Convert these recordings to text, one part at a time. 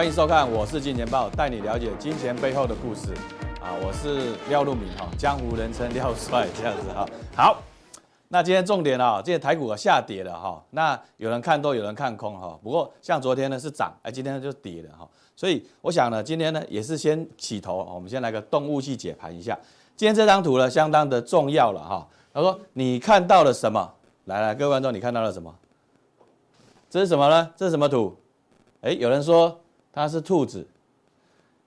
欢迎收看，我是金钱豹，带你了解金钱背后的故事。啊，我是廖路明哈，江湖人称廖帅这样子哈。好，那今天重点啊，今天台股下跌了哈。那有人看多，有人看空哈。不过像昨天呢是涨，哎，今天就跌了哈。所以我想呢，今天呢也是先起头，我们先来个动物系解盘一下。今天这张图呢相当的重要了哈。他说你看到了什么？来来，各位观众，你看到了什么？这是什么呢？这是什么图？哎，有人说。它是兔子，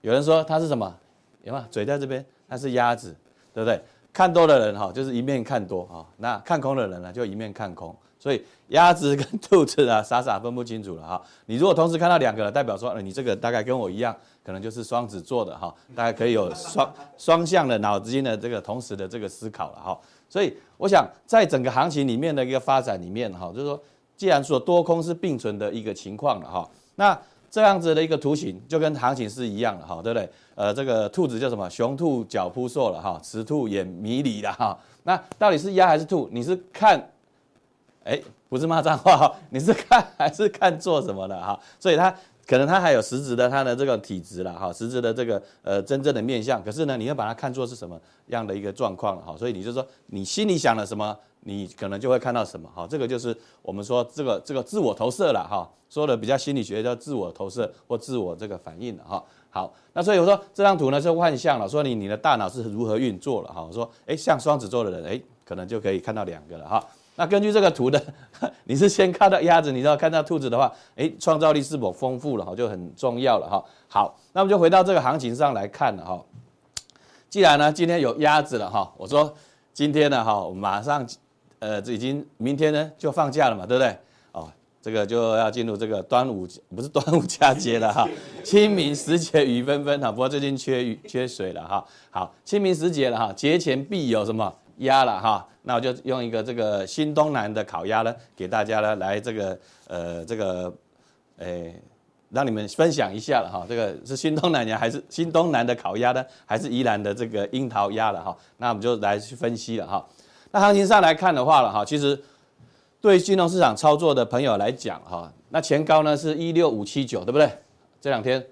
有人说它是什么？有吗嘴在这边？它是鸭子，对不对？看多的人哈，就是一面看多哈；那看空的人呢，就一面看空。所以鸭子跟兔子啊，傻傻分不清楚了哈。你如果同时看到两个，代表说，你这个大概跟我一样，可能就是双子座的哈，大概可以有双 双向的脑筋的这个同时的这个思考了哈。所以我想，在整个行情里面的一个发展里面哈，就是说，既然说多空是并存的一个情况了哈，那。这样子的一个图形就跟行情是一样的哈，对不对？呃，这个兔子叫什么？雄兔脚扑朔了哈，雌兔眼迷离了哈。那到底是鸭还是兔？你是看，哎，不是骂脏话哈，你是看还是看做什么的哈？所以它可能它还有实质的它的这个体质了哈，实质的这个呃真正的面相。可是呢，你要把它看作是什么样的一个状况哈？所以你就说你心里想了什么？你可能就会看到什么哈，这个就是我们说这个这个自我投射了哈，说的比较心理学叫自我投射或自我这个反应了哈。好，那所以我说这张图呢是幻象了，说你你的大脑是如何运作了哈。我说哎，像双子座的人哎，可能就可以看到两个了哈。那根据这个图的，你是先看到鸭子，你知道看到兔子的话，哎，创造力是否丰富了哈，就很重要了哈。好，那我们就回到这个行情上来看了哈。既然呢今天有鸭子了哈，我说今天呢哈，我马上。呃，这已经明天呢就放假了嘛，对不对？哦，这个就要进入这个端午，不是端午佳节了哈，清明时节雨纷纷哈。不过最近缺雨缺水了哈。好，清明时节了哈，节前必有什么鸭了哈？那我就用一个这个新东南的烤鸭呢，给大家呢来这个呃这个诶，让你们分享一下了哈。这个是新东南呀，还是新东南的烤鸭呢？还是宜兰的这个樱桃鸭了哈？那我们就来去分析了哈。那行情上来看的话了哈，其实对金融市场操作的朋友来讲哈，那前高呢是一六五七九，对不对？这两天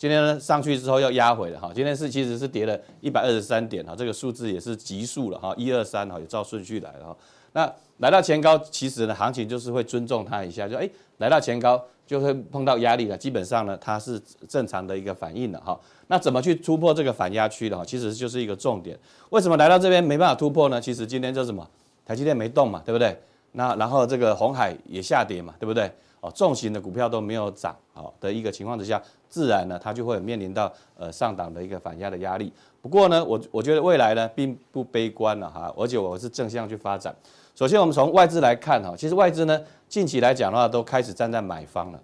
今天呢上去之后又压回了哈，今天是其实是跌了一百二十三点哈，这个数字也是急速了哈，一二三哈，也照顺序来了哈。那来到前高，其实呢行情就是会尊重它一下，就哎来到前高就会碰到压力了，基本上呢它是正常的一个反应了哈。那怎么去突破这个反压区的哈？其实就是一个重点。为什么来到这边没办法突破呢？其实今天就什么，台积电没动嘛，对不对？那然后这个红海也下跌嘛，对不对？哦，重型的股票都没有涨，好的一个情况之下，自然呢它就会面临到呃上档的一个反压的压力。不过呢，我我觉得未来呢并不悲观了哈，而且我是正向去发展。首先我们从外资来看哈，其实外资呢近期来讲的话都开始站在买方了。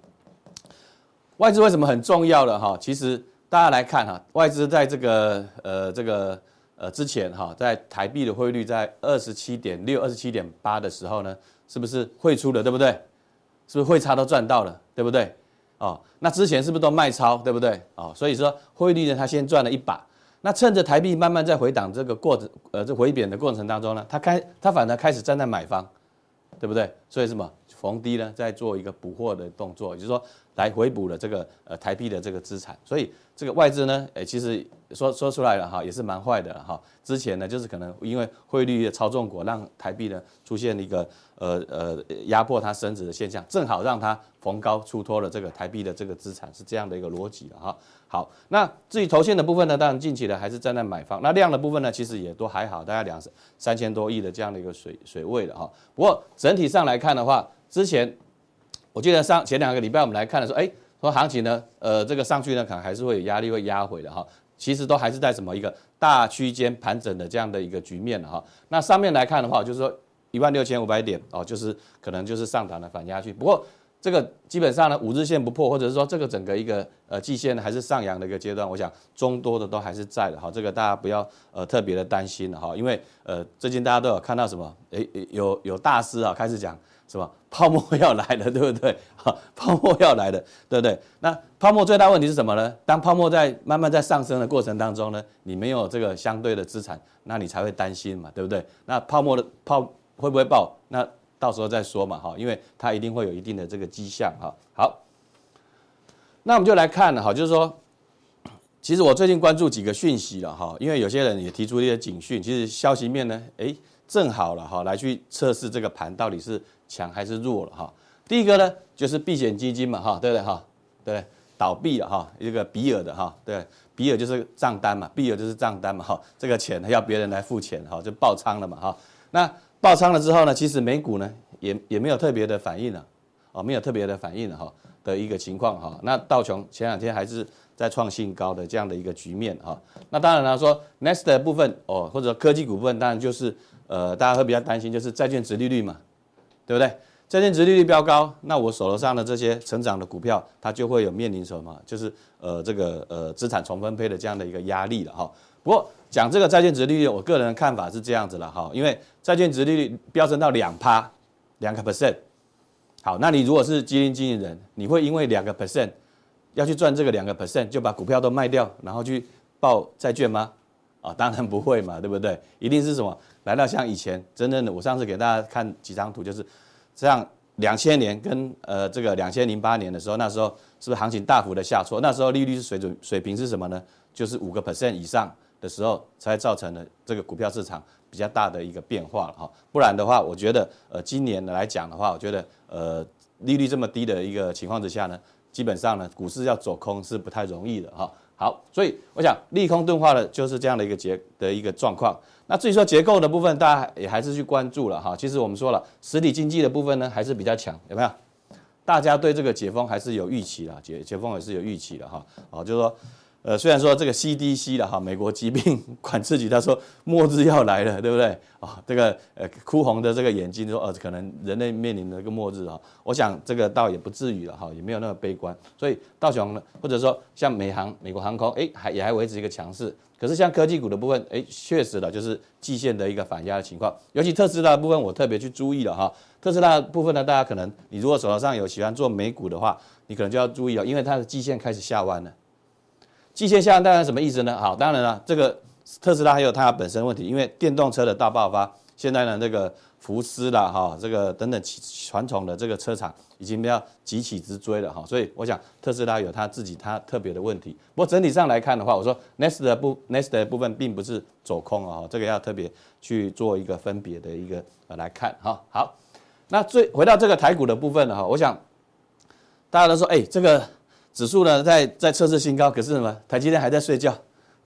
外资为什么很重要了哈？其实。大家来看哈，外资在这个呃这个呃之前哈，在台币的汇率在二十七点六、二十七点八的时候呢，是不是汇出了，对不对？是不是汇差都赚到了，对不对？哦，那之前是不是都卖超，对不对？哦，所以说汇率呢，它先赚了一把，那趁着台币慢慢在回档这个过程，呃，这回贬的过程当中呢，它开它反而开始站在买方，对不对？所以什么？逢低呢，在做一个补货的动作，也就是说，来回补了这个呃台币的这个资产，所以这个外资呢，诶，其实说说出来了哈，也是蛮坏的哈。之前呢，就是可能因为汇率的操纵国，让台币呢出现一个呃呃压迫它升值的现象，正好让它逢高出脱了这个台币的这个资产，是这样的一个逻辑了哈。好，那至于投线的部分呢，当然近期的还是站在买方，那量的部分呢，其实也都还好，大概两三千多亿的这样的一个水水位了哈。不过整体上来看的话，之前，我记得上前两个礼拜我们来看的时候，哎，说行情呢，呃，这个上去呢，可能还是会有压力，会压回的哈。其实都还是在什么一个大区间盘整的这样的一个局面哈。那上面来看的话，就是说一万六千五百点哦，就是可能就是上档的反压去。不过这个基本上呢，五日线不破，或者是说这个整个一个呃季线还是上扬的一个阶段，我想中多的都还是在的哈。这个大家不要呃特别的担心了哈，因为呃最近大家都有看到什么，哎，有有大师啊开始讲。是吧？泡沫 要来了，对不对？哈，泡沫要来了，对不对？那泡沫最大问题是什么呢？当泡沫在慢慢在上升的过程当中呢，你没有这个相对的资产，那你才会担心嘛，对不对？那泡沫的泡会不会爆？那到时候再说嘛，哈，因为它一定会有一定的这个迹象，哈。好，那我们就来看了哈，就是说，其实我最近关注几个讯息了哈，因为有些人也提出一些警讯，其实消息面呢，哎，正好了哈，来去测试这个盘到底是强还是弱了哈。第一个呢，就是避险基金嘛哈，对不对哈？对，倒闭了哈，一个比尔的哈，对，比尔就是账单嘛，比尔就是账单嘛哈，这个钱要别人来付钱哈，就爆仓了嘛哈。那爆仓了之后呢，其实美股呢也也没有特别的反应了，哦，没有特别的反应了哈。的一个情况哈，那道琼前两天还是在创新高的这样的一个局面哈。那当然了，说 next 的部分哦，或者科技股部分，当然就是呃，大家会比较担心，就是债券殖利率嘛，对不对？债券值利率飙高，那我手头上的这些成长的股票，它就会有面临什么？就是呃，这个呃资产重分配的这样的一个压力了哈。不过讲这个债券值利率，我个人的看法是这样子了哈，因为债券值利率飙升到两趴，两个 percent。好，那你如果是基金经理人，你会因为两个 percent 要去赚这个两个 percent，就把股票都卖掉，然后去报债券吗？啊，当然不会嘛，对不对？一定是什么？来到像以前真正的，我上次给大家看几张图，就是这样两千年跟呃这个两千零八年的时候，那时候是不是行情大幅的下挫？那时候利率是水准水平是什么呢？就是五个 percent 以上的时候，才造成了这个股票市场。比较大的一个变化了哈，不然的话，我觉得呃，今年来讲的话，我觉得呃，利率这么低的一个情况之下呢，基本上呢，股市要走空是不太容易的哈。好，所以我想利空钝化的就是这样的一个结的一个状况。那至于说结构的部分，大家也还是去关注了哈。其实我们说了，实体经济的部分呢，还是比较强，有没有？大家对这个解封还是有预期的，解解封也是有预期的哈。好，就是说。呃，虽然说这个 CDC 的哈，美国疾病 管制局他说末日要来了，对不对？啊，这个呃哭红的这个眼睛说，呃，可能人类面临的一个末日啊。我想这个倒也不至于了哈，也没有那么悲观。所以道琼呢，或者说像美航、美国航空，哎，还也还维持一个强势。可是像科技股的部分，哎，确实的就是季线的一个反压的情况。尤其特斯拉的部分，我特别去注意了哈。特斯拉的部分呢，大家可能你如果手头上有喜欢做美股的话，你可能就要注意了，因为它的季线开始下弯了。季线下当然什么意思呢？好，当然了，这个特斯拉还有它本身问题，因为电动车的大爆发，现在呢，这个福斯啦，哈，这个等等传统的这个车厂已经要急起直追了哈，所以我想特斯拉有它自己它特别的问题。不过整体上来看的话，我说 Next 的部 Next 的部分并不是走空啊，这个要特别去做一个分别的一个呃来看哈。好，那最回到这个台股的部分了哈，我想大家都说，哎，这个。指数呢在在测试新高，可是什么？台积电还在睡觉，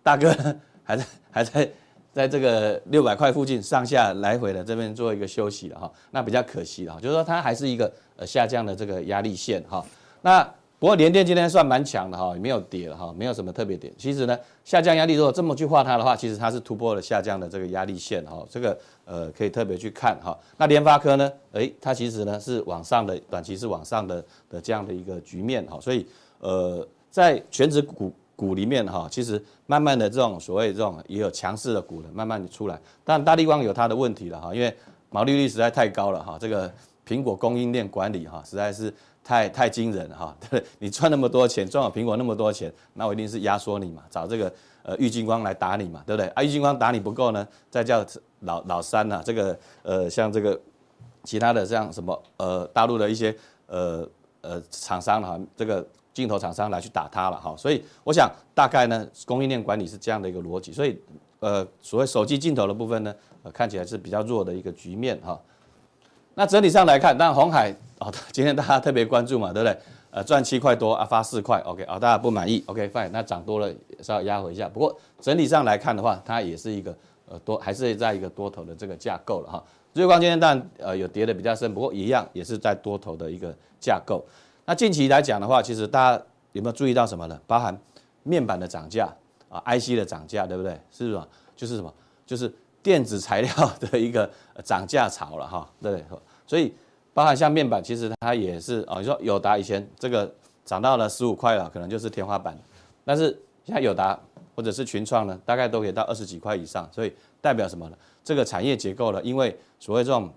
大哥 还在还在在这个六百块附近上下来回的这边做一个休息了哈，那比较可惜了哈，就是说它还是一个呃下降的这个压力线哈。那不过联电今天算蛮强的哈，也没有跌了哈，没有什么特别点。其实呢，下降压力如果这么去画它的话，其实它是突破了下降的这个压力线哈，这个呃可以特别去看哈。那联发科呢，诶，它其实呢是往上的，短期是往上的的这样的一个局面哈，所以。呃，在全值股股里面哈，其实慢慢的这种所谓这种也有强势的股了，慢慢的出来。但大立光有它的问题了哈，因为毛利率实在太高了哈，这个苹果供应链管理哈实在是太太惊人了哈。对，你赚那么多钱，赚了苹果那么多钱，那我一定是压缩你嘛，找这个呃玉金光来打你嘛，对不对？啊，玉金光打你不够呢，再叫老老三呐，这个呃像这个其他的像什么呃大陆的一些呃呃厂商哈，这个。镜头厂商来去打它了哈，所以我想大概呢，供应链管理是这样的一个逻辑，所以呃，所谓手机镜头的部分呢，呃，看起来是比较弱的一个局面哈。那整体上来看，当然鸿海哦，今天大家特别关注嘛，对不对？呃，赚七块多啊，发四块，OK 啊，大家不满意，OK fine，那涨多了稍微压回一下。不过整体上来看的话，它也是一个呃多，还是在一个多头的这个架构了哈。日光今天当然呃有跌的比较深，不过一样也是在多头的一个架构。那近期来讲的话，其实大家有没有注意到什么呢？包含面板的涨价啊，IC 的涨价，对不对？是什么？就是什么？就是电子材料的一个涨价潮了哈，对不对？所以包含像面板，其实它也是啊。你说友达以前这个涨到了十五块了，可能就是天花板。但是现在友达或者是群创呢，大概都可以到二十几块以上，所以代表什么呢？这个产业结构呢，因为所谓这种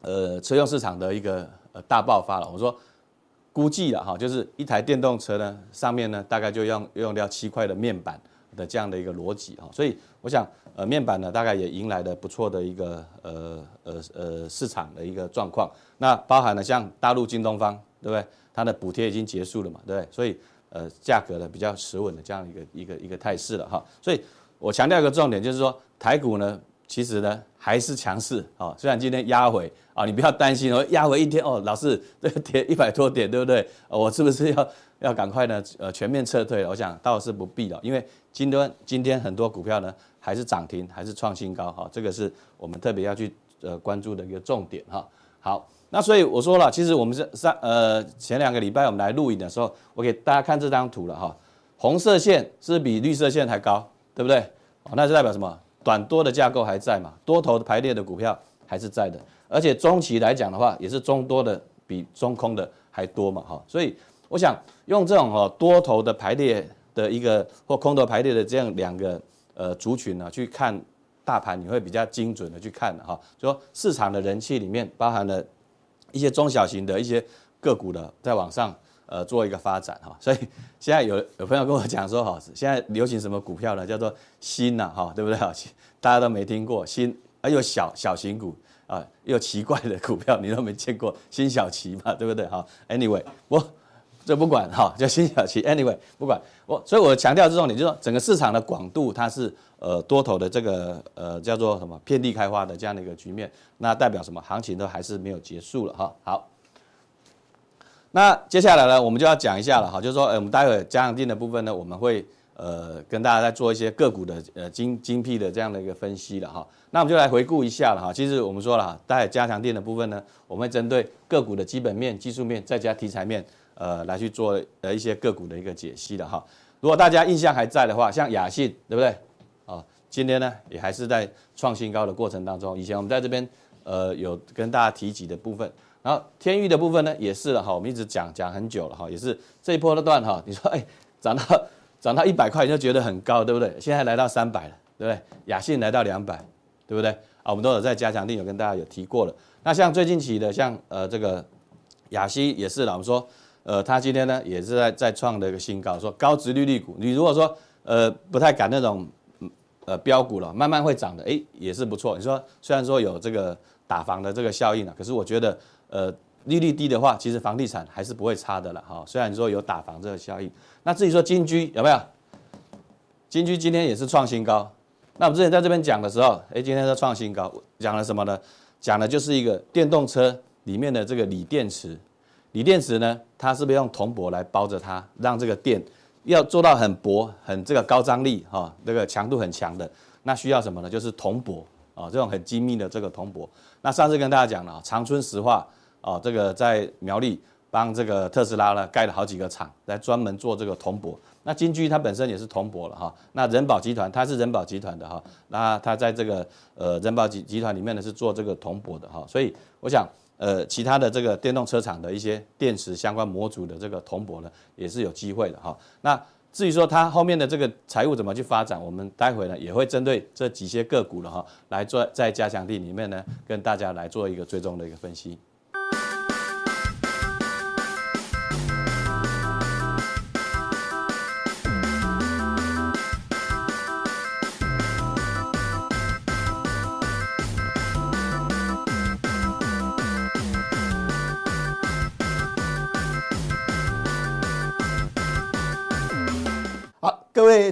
呃车用市场的一个呃大爆发了。我说。估计了哈，就是一台电动车呢，上面呢大概就用用掉七块的面板的这样的一个逻辑哈，所以我想呃面板呢大概也迎来了不错的一个呃呃呃市场的一个状况。那包含了像大陆京东方对不对？它的补贴已经结束了嘛，对不对？所以呃价格呢比较持稳的这样一个一个一个态势了哈。所以我强调一个重点，就是说台股呢，其实呢还是强势啊。虽然今天压回啊，你不要担心哦，压回一天哦，老是这跌一百多点，对不对？我是不是要 要赶快呢？呃，全面撤退了？我想倒是不必了，因为今天今天很多股票呢还是涨停，还是创新高哈。这个是我们特别要去呃关注的一个重点哈。好。那所以我说了，其实我们是上呃前两个礼拜我们来录影的时候，我给大家看这张图了哈，红色线是比绿色线还高，对不对？哦，那是代表什么？短多的架构还在嘛，多头排列的股票还是在的，而且中期来讲的话，也是中多的比中空的还多嘛哈，所以我想用这种哈多头的排列的一个或空头排列的这样两个呃族群呢去看大盘，你会比较精准的去看哈，就说市场的人气里面包含了。一些中小型的一些个股的在往上呃做一个发展哈，所以现在有有朋友跟我讲说哈，现在流行什么股票呢？叫做新呐哈，对不对？大家都没听过新，啊又小小型股啊，又奇怪的股票你都没见过，新小奇嘛，对不对？哈，anyway，我这不管哈，叫新小奇，anyway，不管我，所以我强调这种你，就说整个市场的广度它是。呃，多头的这个呃叫做什么遍地开花的这样的一个局面，那代表什么？行情都还是没有结束了哈。好，那接下来呢，我们就要讲一下了哈，就是说，呃，我们待会加强錠的部分呢，我们会呃跟大家再做一些个股的呃精精辟的这样的一个分析了哈。那我们就来回顾一下了哈。其实我们说了，待会加强錠的部分呢，我们会针对个股的基本面、技术面，再加题材面，呃，来去做呃一些个股的一个解析的哈。如果大家印象还在的话，像雅信，对不对？啊今天呢，也还是在创新高的过程当中。以前我们在这边，呃，有跟大家提及的部分，然后天域的部分呢，也是了哈。我们一直讲讲很久了哈，也是这一波的段哈。你说，哎，涨到涨到一百块，你就觉得很高，对不对？现在来到三百了，对不对？雅信来到两百，对不对？啊，我们都有在加强錠有跟大家有提过了。那像最近期的，像呃这个雅西也是了。我们说，呃，它今天呢也是在在创的一个新高，说高值利率股，你如果说呃不太敢那种。呃，标股了，慢慢会涨的，哎，也是不错。你说虽然说有这个打房的这个效应了，可是我觉得，呃，利率低的话，其实房地产还是不会差的了哈。虽然说有打房这个效应，那至于说金居有没有？金居今天也是创新高。那我们之前在这边讲的时候，哎，今天在创新高，讲了什么呢？讲的就是一个电动车里面的这个锂电池，锂电池呢，它是不是用铜箔来包着它，让这个电。要做到很薄、很这个高张力哈，这个强度很强的，那需要什么呢？就是铜箔啊，这种很精密的这个铜箔。那上次跟大家讲了，长春石化啊，这个在苗栗帮这个特斯拉呢盖了好几个厂，来专门做这个铜箔。那金居它本身也是铜箔了哈。那仁保集团它是仁保集团的哈，那它在这个呃仁保集集团里面呢是做这个铜箔的哈。所以我想。呃，其他的这个电动车厂的一些电池相关模组的这个铜箔呢，也是有机会的哈。那至于说它后面的这个财务怎么去发展，我们待会呢也会针对这几些个股的哈来做在加强地里面呢跟大家来做一个最终的一个分析。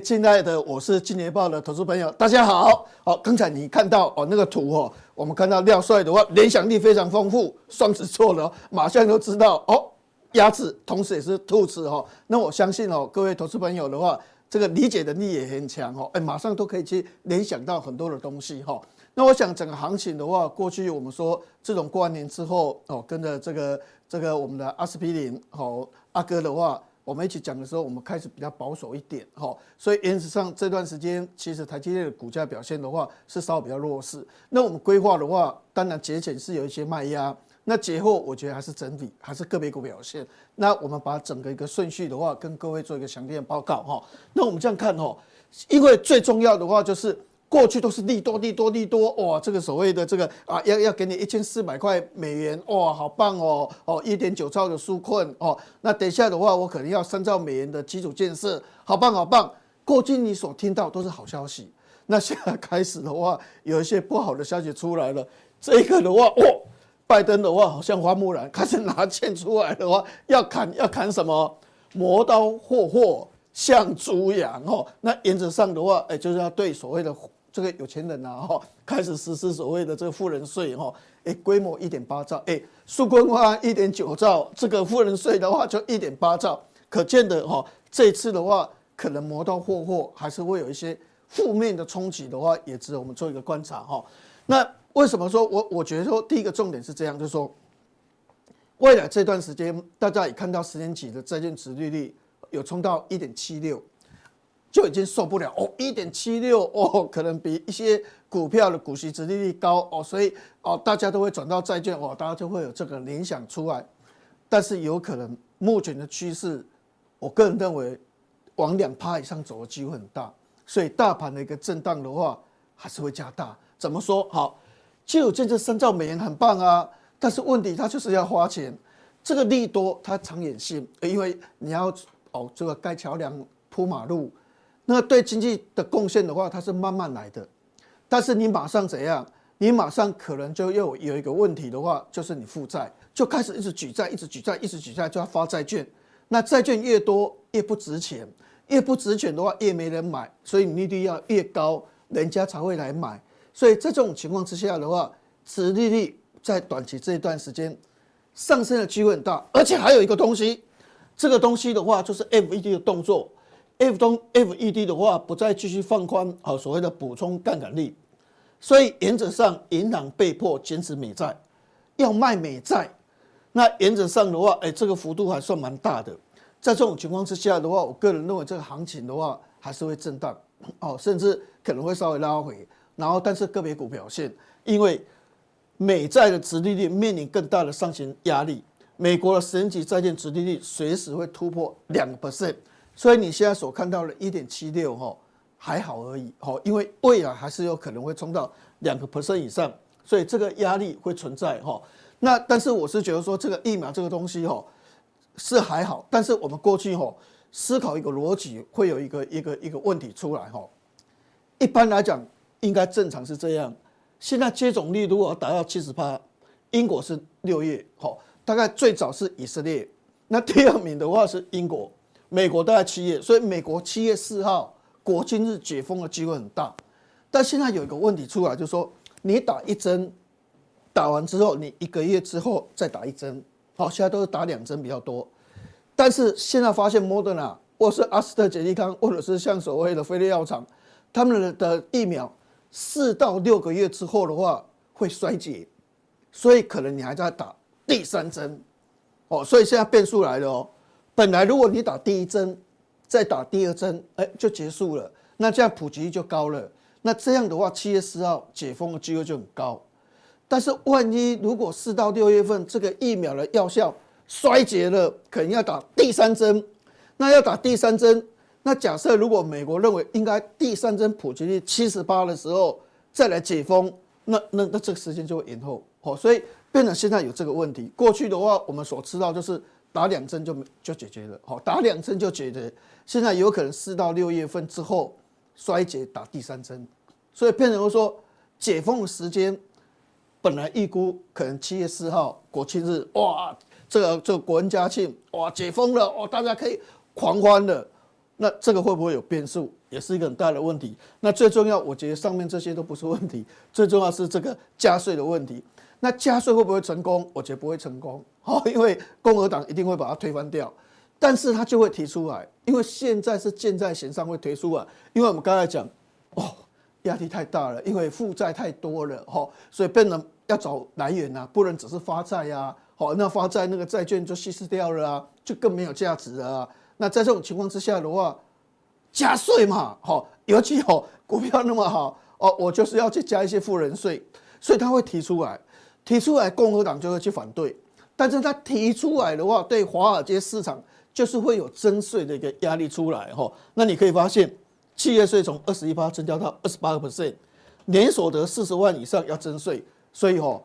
亲爱的，我是金钱报的投资朋友，大家好。好，刚才你看到哦那个图哦，我们看到廖帅的话，联想力非常丰富，双子座的马上就知道哦，鸭子同时也是兔子哈。那我相信哦，各位投资朋友的话，这个理解能力也很强哦，哎，马上都可以去联想到很多的东西哈。那我想整个行情的话，过去我们说这种过完年之后哦，跟着这个这个我们的阿司匹林哦，阿哥的话。我们一起讲的时候，我们开始比较保守一点，哈，所以原则上这段时间，其实台积电的股价表现的话是稍微比较弱势。那我们规划的话，当然节前是有一些卖压，那节后我觉得还是整体，还是个别股表现。那我们把整个一个顺序的话，跟各位做一个详细的报告，哈。那我们这样看，哈，因为最重要的话就是。过去都是利多利多利多哇，这个所谓的这个啊，要要给你一千四百块美元哇，好棒哦哦，一点九兆的纾困哦，那等一下的话，我可能要三兆美元的基础建设，好棒好棒。过去你所听到都是好消息，那现在开始的话，有一些不好的消息出来了。这个的话，哦，拜登的话好像花木兰开始拿剑出来的话，要砍要砍什么？磨刀霍霍向猪羊哦。那原则上的话，哎，就是要对所谓的这个有钱人呐哈，开始实施所谓的这个富人税哈。哎，规模一点八兆，哎，苏坤花一点九兆，这个富人税的话就一点八兆，可见的哈，这次的话可能磨刀霍霍还是会有一些负面的冲击的话，也值得我们做一个观察哈。那为什么说我我觉得说第一个重点是这样，就是说。未来这段时间，大家也看到十年期的债券殖利率有冲到一点七六，就已经受不了哦，一点七六哦，可能比一些股票的股息殖利率高哦，所以哦，大家都会转到债券哦，大家就会有这个联想出来。但是有可能目前的趋势，我个人认为往两趴以上走的机会很大，所以大盘的一个震荡的话还是会加大。怎么说？好，就有这这三兆美元很棒啊。但是问题，它就是要花钱，这个利多它长远性，因为你要哦这个盖桥梁铺马路，那对经济的贡献的话，它是慢慢来的。但是你马上怎样？你马上可能就又有一个问题的话，就是你负债就开始一直举债，一直举债，一直举债，就要发债券。那债券越多越不值钱，越不值钱的话越没人买，所以你利率要越高，人家才会来买。所以在这种情况之下的话，殖利率。在短期这一段时间上升的机会很大，而且还有一个东西，这个东西的话就是 FED 的动作，F 中 FED 的话不再继续放宽好所谓的补充杠杆率，所以原则上银行被迫减持美债，要卖美债，那原则上的话，哎，这个幅度还算蛮大的，在这种情况之下的话，我个人认为这个行情的话还是会震荡，哦，甚至可能会稍微拉回，然后但是个别股表现，因为。美债的殖利率面临更大的上行压力，美国的十年期债券殖利率随时会突破两个 percent，所以你现在所看到的一点七六哈还好而已哈，因为未来还是有可能会冲到两个 percent 以上，所以这个压力会存在哈。那但是我是觉得说这个疫苗这个东西哈是还好，但是我们过去哈思考一个逻辑会有一个一个一个问题出来哈，一般来讲应该正常是这样。现在接种率如果达到七十趴，英国是六月，好，大概最早是以色列，那第二名的话是英国，美国大概七月，所以美国七月四号国庆日解封的机会很大。但现在有一个问题出来，就是说你打一针，打完之后你一个月之后再打一针，好，现在都是打两针比较多。但是现在发现莫德纳或是阿斯特捷利康，或者是像所谓的辉瑞药厂，他们的疫苗。四到六个月之后的话会衰竭，所以可能你还在打第三针，哦，所以现在变数来了哦。本来如果你打第一针，再打第二针，哎，就结束了，那这样普及率就高了。那这样的话，七月四号解封的机会就很高。但是万一如果四到六月份这个疫苗的药效衰竭了，可能要打第三针，那要打第三针。那假设如果美国认为应该第三针普及率七十八的时候再来解封，那那那这个时间就会延后，哦，所以变成现在有这个问题。过去的话，我们所知道就是打两针就就解决了，好，打两针就解决。现在有可能四到六月份之后衰竭打第三针，所以变成说解封的时间本来预估可能七月四号国庆日，哇，这个这个国恩家庆，哇，解封了，哦，大家可以狂欢了。那这个会不会有变数，也是一个很大的问题。那最重要，我觉得上面这些都不是问题，最重要是这个加税的问题。那加税会不会成功？我觉得不会成功，好，因为共和党一定会把它推翻掉。但是他就会提出来，因为现在是箭在弦上会推出啊，因为我们刚才讲，哦，压力太大了，因为负债太多了，哈，所以变成要找来源啊，不能只是发债呀，好，那发债那个债券就稀释掉了啊，就更没有价值了啊。那在这种情况之下的话，加税嘛，好，尤其哦股票那么好哦，我就是要去加一些富人税，所以他会提出来，提出来，共和党就会去反对。但是他提出来的话，对华尔街市场就是会有征税的一个压力出来哈。那你可以发现，企业税从二十一趴增加到二十八个 percent，年所得四十万以上要征税，所以哈。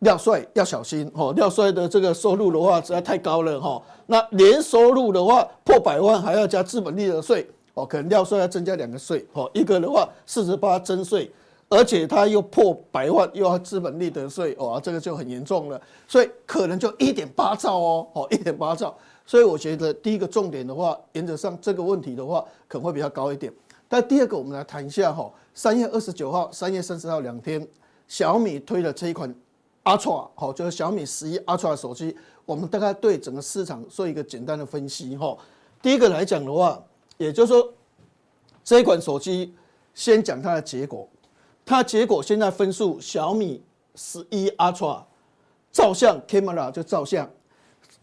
廖帅要小心哈，廖帅的这个收入的话实在太高了哈。那年收入的话破百万还要加资本利得税哦，可能廖帅要增加两个税哦，一个的话四十八征税，而且它又破百万，又要资本利得税，哦，这个就很严重了。所以可能就一点八兆哦，哦，一点八兆。所以我觉得第一个重点的话，原则上这个问题的话，可能会比较高一点。但第二个，我们来谈一下哈，三月二十九号、三月三十号两天，小米推了这一款 Ultra，好，就是小米十一 Ultra 手机。我们大概对整个市场做一个简单的分析哈。第一个来讲的话，也就是说，这一款手机先讲它的结果。它结果现在分数，小米十一 Ultra 照相 camera 就照相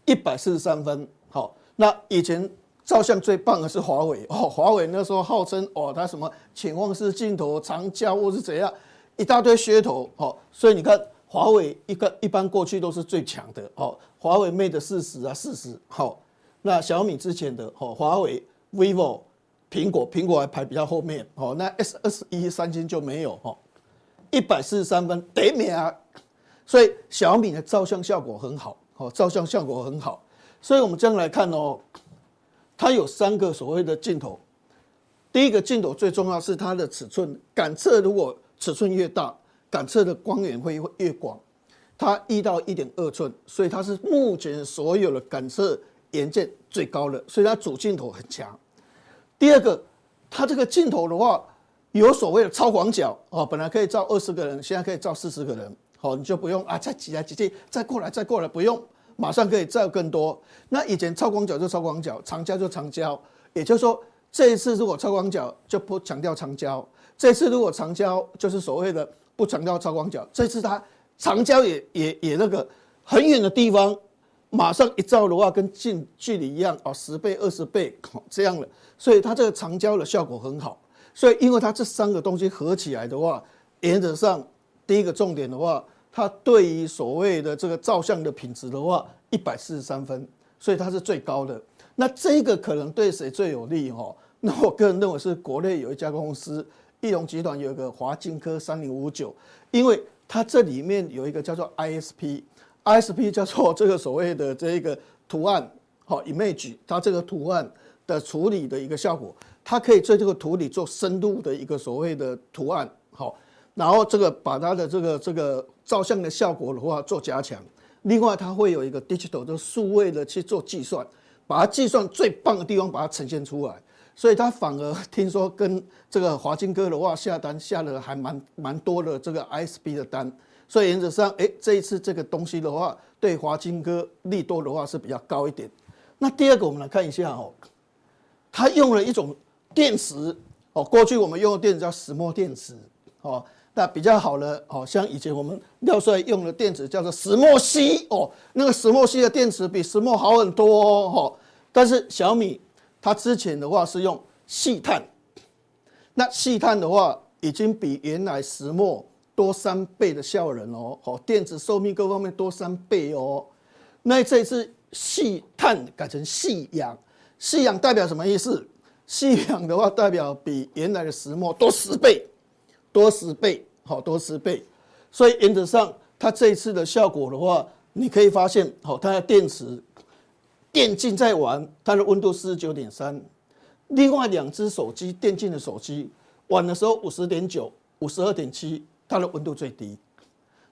一百四十三分。好，那以前照相最棒的是华为哦，华为那时候号称哦，它什么潜望式镜头、长焦或是怎样，一大堆噱头。好，所以你看华为一个一般过去都是最强的。哦，华为 Mate 四十啊四十。好，那小米之前的哦，华为、vivo。苹果苹果还排比较后面哦，那 S 二十一三星就没有哦，一百四十三分得免啊，所以小米的照相效果很好哦，照相效果很好，所以我们这样来看哦，它有三个所谓的镜头，第一个镜头最重要是它的尺寸感测，如果尺寸越大，感测的光源会越广，它一到一点二寸，所以它是目前所有的感测元件最高的，所以它主镜头很强。第二个，它这个镜头的话，有所谓的超广角哦，本来可以照二十个人，现在可以照四十个人，好，你就不用啊，再挤来挤去，再过来再过来，不用，马上可以照更多。那以前超广角就超广角，长焦就长焦，也就是说，这一次如果超广角就不强调长焦，这次如果长焦就是所谓的不强调超广角，这次它长焦也也也那个很远的地方。马上一照的话，跟近距离一样哦，十倍、二十倍这样的，所以它这个长焦的效果很好。所以因为它这三个东西合起来的话，原则上第一个重点的话，它对于所谓的这个照相的品质的话，一百四十三分，所以它是最高的。那这个可能对谁最有利哈？那我个人认为是国内有一家公司，义隆集团有一个华金科三零五九，因为它这里面有一个叫做 ISP。ISP 叫做这个所谓的这个图案，好 image，它这个图案的处理的一个效果，它可以在这个图里做深度的一个所谓的图案，好，然后这个把它的这个这个照相的效果的话做加强。另外，它会有一个 digital 的数位的去做计算，把它计算最棒的地方把它呈现出来，所以它反而听说跟这个华金哥的话下单下了还蛮蛮多的这个 ISP 的单。所以原则上，哎，这一次这个东西的话，对华金科利多的话是比较高一点。那第二个，我们来看一下哦，它用了一种电池哦，过去我们用的电池叫石墨电池哦，那比较好的哦，像以前我们廖帅用的电池叫做石墨烯哦，那个石墨烯的电池比石墨好很多哦。但是小米它之前的话是用细碳，那细碳的话已经比原来石墨。多三倍的效能哦，好，电池寿命各方面多三倍哦。那这一次细碳改成细氧，细氧代表什么意思？细氧的话代表比原来的石墨多十倍，多十倍，好，多十倍。所以原则上，它这一次的效果的话，你可以发现，好，它的电池电竞在玩，它的温度四十九点三。另外两只手机电竞的手机玩的时候五十点九、五十二点七。它的温度最低，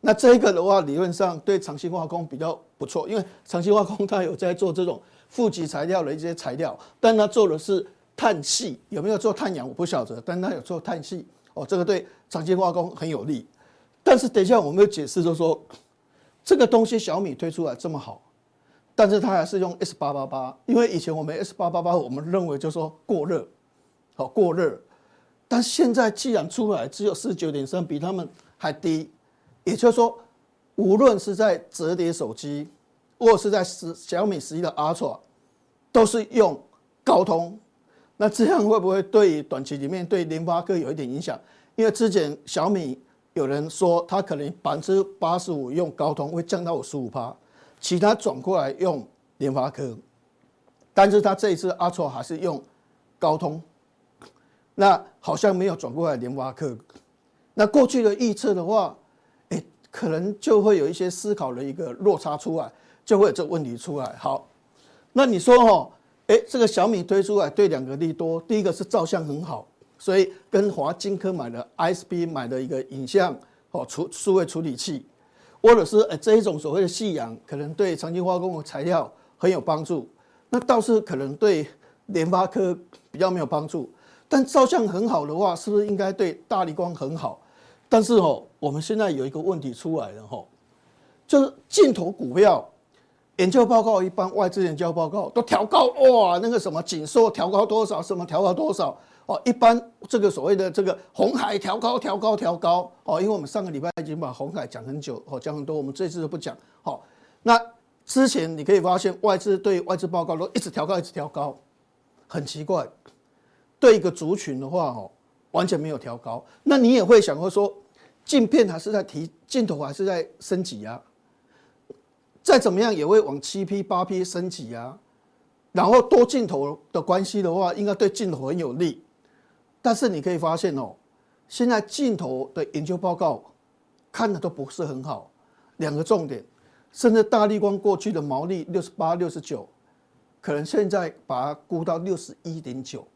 那这个的话，理论上对长兴化工比较不错，因为长兴化工它有在做这种负极材料的一些材料，但它做的是碳系，有没有做碳氧我不晓得，但它有做碳系哦，这个对长兴化工很有利。但是等一下我们有解释，就是说这个东西小米推出来这么好，但是它还是用 S 八八八，因为以前我们 S 八八八我们认为就是说过热，好过热。但现在既然出来只有四十九点三，比他们还低，也就是说，无论是在折叠手机，或是在十小米十一的 Ultra，都是用高通。那这样会不会对短期里面对联发科有一点影响？因为之前小米有人说它可能百分之八十五用高通会降到五十五趴，其他转过来用联发科，但是它这一次 Ultra 还是用高通。那好像没有转过来联发科，那过去的预测的话，哎，可能就会有一些思考的一个落差出来，就会有这个问题出来。好，那你说哈，哎，这个小米推出来对两个利多，第一个是照相很好，所以跟华金科买的 ISP 买的一个影像哦处数位处理器，或者是呃这一种所谓的细氧，可能对长青化工的材料很有帮助。那倒是可能对联发科比较没有帮助。但照相很好的话，是不是应该对大立光很好？但是哦，我们现在有一个问题出来了哈，就是镜头股票研究报告，一般外资研究报告都调高哇，那个什么景硕调高多少，什么调高多少哦，一般这个所谓的这个红海调高调高调高哦，因为我们上个礼拜已经把红海讲很久哦，讲很多，我们这次都不讲好。那之前你可以发现外资对外资报告都一直调高，一直调高，很奇怪。对一个族群的话，哦，完全没有调高。那你也会想过说，镜片还是在提，镜头还是在升级啊？再怎么样也会往七 P、八 P 升级啊。然后多镜头的关系的话，应该对镜头很有利。但是你可以发现哦，现在镜头的研究报告看的都不是很好。两个重点，甚至大立光过去的毛利六十八、六十九，可能现在把它估到六十一点九。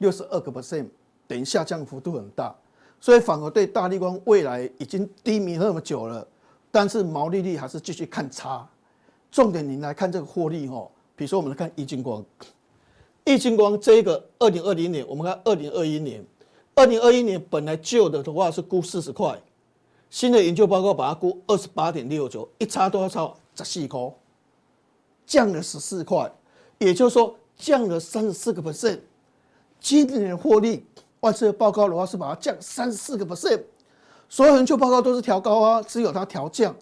六十二个 percent，等于下降幅度很大，所以反而对大立光未来已经低迷那么久了，但是毛利率还是继续看差。重点你来看这个获利哦，比如说我们来看易晶光，易晶光这个二零二零年，我们看二零二一年，二零二一年本来旧的的话是估四十块，新的研究报告把它估二十八点六九，一差多少？十四块，降了十四块，也就是说降了三十四个 percent。今年的获利，外资的报告的话是把它降三十四个 percent，所有研究报告都是调高啊，只有它调降。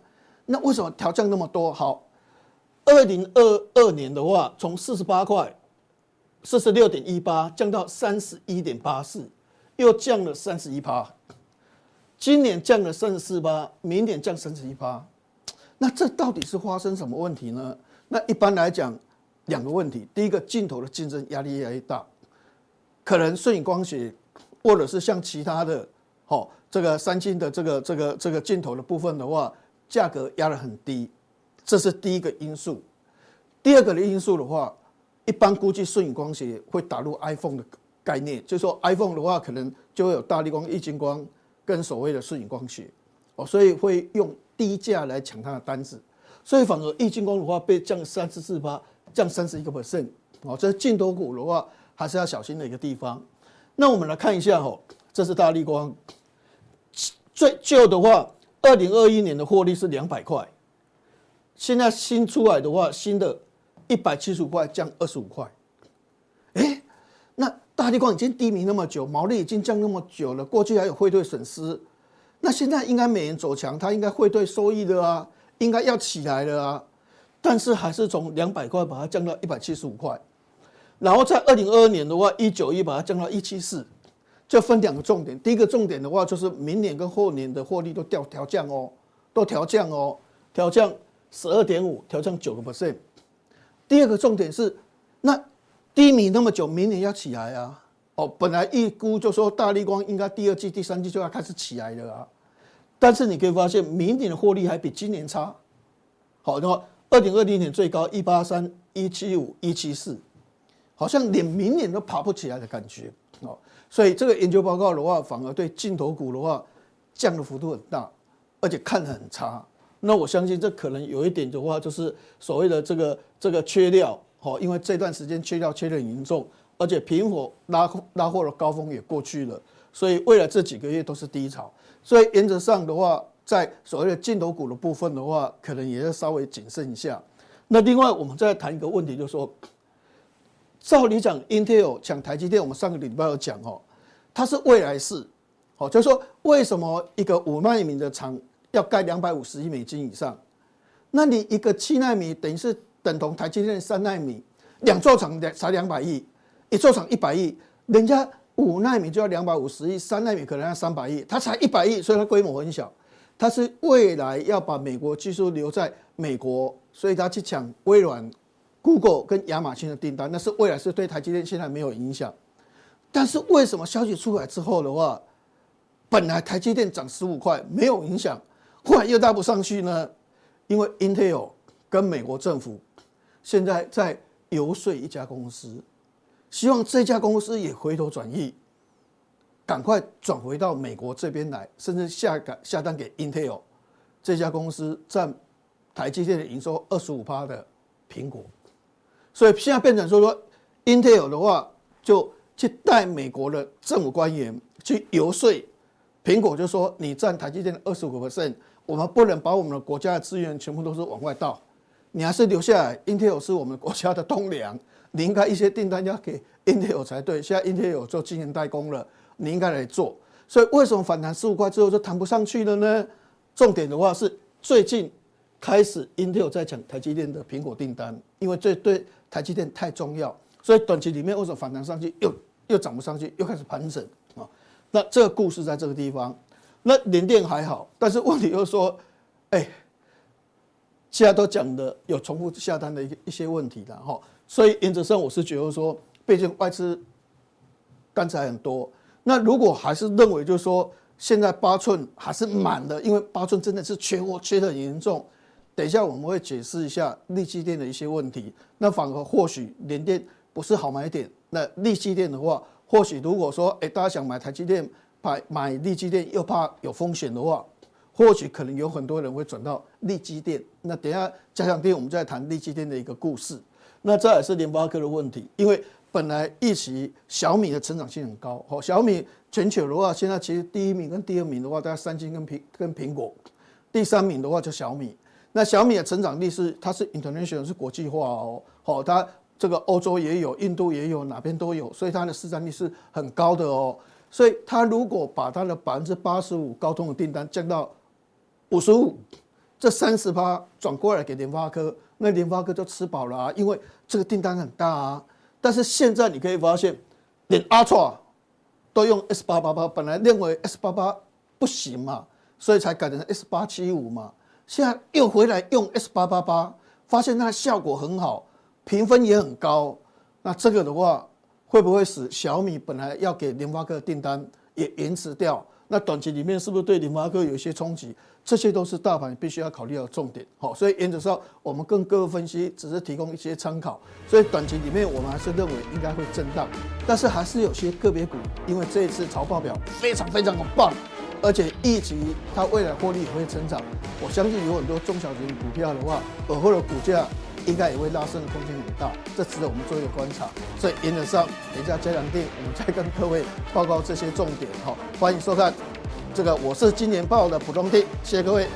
那为什么调降那么多？好，二零二二年的话，从四十八块，四十六点一八降到三十一点八四，又降了三十一趴。今年降了三十四趴，明年降三十一趴。那这到底是发生什么问题呢？那一般来讲，两个问题，第一个镜头的竞争压力越来越大。可能瞬影光学，或者是像其他的，哦，这个三星的这个这个这个镜头的部分的话，价格压得很低，这是第一个因素。第二个的因素的话，一般估计瞬影光学会打入 iPhone 的概念，就是说 iPhone 的话，可能就会有大力光、玉晶光跟所谓的瞬影光学，哦，所以会用低价来抢它的单子，所以反而玉晶光的话被降三十四八降三十一个 percent，哦，这镜头股的话。还是要小心的一个地方。那我们来看一下哦，这是大立光最旧的话，二零二一年的获利是两百块，现在新出来的话，新的一百七十五块降二十五块。哎，那大立光已经低迷那么久，毛利已经降那么久了，过去还有汇兑损失，那现在应该美元走强，它应该汇兑收益的啊，应该要起来了啊，但是还是从两百块把它降到一百七十五块。然后在二零二二年的话，一九一把它降到一七四，就分两个重点。第一个重点的话，就是明年跟后年的获利都调调降哦，都调降哦，调降十二点五，调降九个 percent。第二个重点是，那低迷那么久，明年要起来啊！哦，本来预估就说大立光应该第二季、第三季就要开始起来了啊，但是你可以发现，明年的获利还比今年差。好，那么二零二零年最高一八三、一七五、一七四。好像连明年都爬不起来的感觉哦，所以这个研究报告的话，反而对镜头股的话降的幅度很大，而且看得很差。那我相信这可能有一点的话，就是所谓的这个这个缺料哦，因为这段时间缺料缺得很严重，而且苹果拉拉货的高峰也过去了，所以未来这几个月都是低潮。所以原则上的话，在所谓的镜头股的部分的话，可能也要稍微谨慎一下。那另外我们再谈一个问题，就是说。照理讲，Intel 抢台积电，我们上个礼拜有讲哦，它是未来式，哦，就是说为什么一个五纳米的厂要盖两百五十亿美金以上？那你一个七纳米等于是等同台积电三纳米，两座厂才两百亿，一座厂一百亿，人家五纳米就要两百五十亿，三纳米可能要三百亿，它才一百亿，所以它规模很小。它是未来要把美国技术留在美国，所以它去抢微软。Google 跟亚马逊的订单，那是未来是对台积电现在没有影响，但是为什么消息出来之后的话，本来台积电涨十五块没有影响，后来又搭不上去呢？因为 Intel 跟美国政府现在在游说一家公司，希望这家公司也回头转意，赶快转回到美国这边来，甚至下单下单给 Intel 这家公司占台积电的营收二十五趴的苹果，所以现在变成说说 Intel 的话，就去带美国的政府官员去游说苹果，就说你占台积电的二十五个 percent，我们不能把我们的国家的资源全部都是往外倒，你还是留下来。Intel 是我们国家的栋梁，你应该一些订单要给 Intel 才对。现在 Intel 做晶圆代工了。你应该来做，所以为什么反弹十五块之后就弹不上去了呢？重点的话是最近开始，Intel 在抢台积电的苹果订单，因为这对台积电太重要，所以短期里面为什么反弹上去又又涨不上去，又开始盘整啊？那这个故事在这个地方，那联电还好，但是问题又说，哎，现在都讲的有重复下单的一一些问题了哈，所以原则上我是觉得说，毕竟外资单子还很多。那如果还是认为，就是说现在八寸还是满的，因为八寸真的是缺货，缺得很严重。等一下我们会解释一下力积电的一些问题。那反而或许联电不是好买点。那力积电的话，或许如果说哎大家想买台积电，买买力积电又怕有风险的话，或许可能有很多人会转到力积电。那等下加强錠我们再谈力积电的一个故事。那这也是联发科的问题，因为。本来一起小米的成长性很高，好，小米全球的话，现在其实第一名跟第二名的话，大概三星跟苹跟苹果，第三名的话就小米。那小米的成长力是它是 international 是国际化哦，好，它这个欧洲也有，印度也有，哪边都有，所以它的市占率是很高的哦。所以它如果把它的百分之八十五高通的订单降到五十五，这三十趴转过来给联发科，那联发科就吃饱了啊，因为这个订单很大啊。但是现在你可以发现，连 Ultra 都用 S 八八八，本来认为 S 八八不行嘛，所以才改成 S 八七五嘛。现在又回来用 S 八八八，发现它的效果很好，评分也很高。那这个的话，会不会使小米本来要给联发科的订单也延迟掉？那短期里面是不是对联发科有一些冲击？这些都是大盘必须要考虑的重点，好，所以原则上我们跟各位分析只是提供一些参考，所以短期里面我们还是认为应该会震荡，但是还是有些个别股，因为这一次潮报表非常非常的棒，而且预期它未来获利也会成长，我相信有很多中小型股票的话，尔后的股价应该也会拉升的空间很大，这值得我们做一个观察。所以原则上，等一下加强定，我们再跟各位报告这些重点，哈，欢迎收看。这个我是今年报的普通定，谢谢各位。